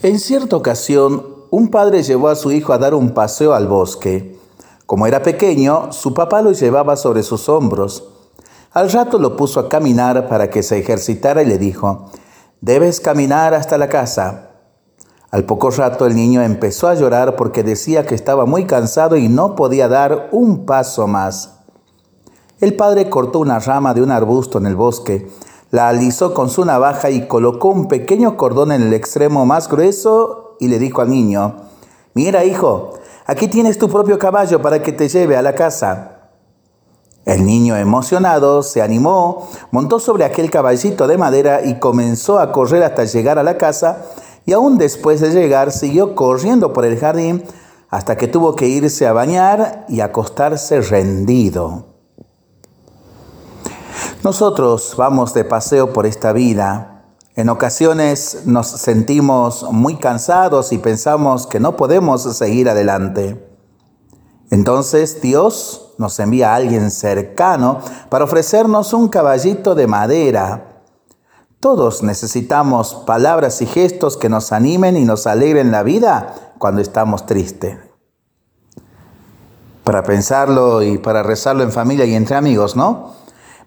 En cierta ocasión, un padre llevó a su hijo a dar un paseo al bosque. Como era pequeño, su papá lo llevaba sobre sus hombros. Al rato lo puso a caminar para que se ejercitara y le dijo, debes caminar hasta la casa. Al poco rato el niño empezó a llorar porque decía que estaba muy cansado y no podía dar un paso más. El padre cortó una rama de un arbusto en el bosque la alisó con su navaja y colocó un pequeño cordón en el extremo más grueso y le dijo al niño, mira hijo, aquí tienes tu propio caballo para que te lleve a la casa. El niño emocionado se animó, montó sobre aquel caballito de madera y comenzó a correr hasta llegar a la casa y aún después de llegar siguió corriendo por el jardín hasta que tuvo que irse a bañar y acostarse rendido. Nosotros vamos de paseo por esta vida. En ocasiones nos sentimos muy cansados y pensamos que no podemos seguir adelante. Entonces Dios nos envía a alguien cercano para ofrecernos un caballito de madera. Todos necesitamos palabras y gestos que nos animen y nos alegren la vida cuando estamos tristes. Para pensarlo y para rezarlo en familia y entre amigos, ¿no?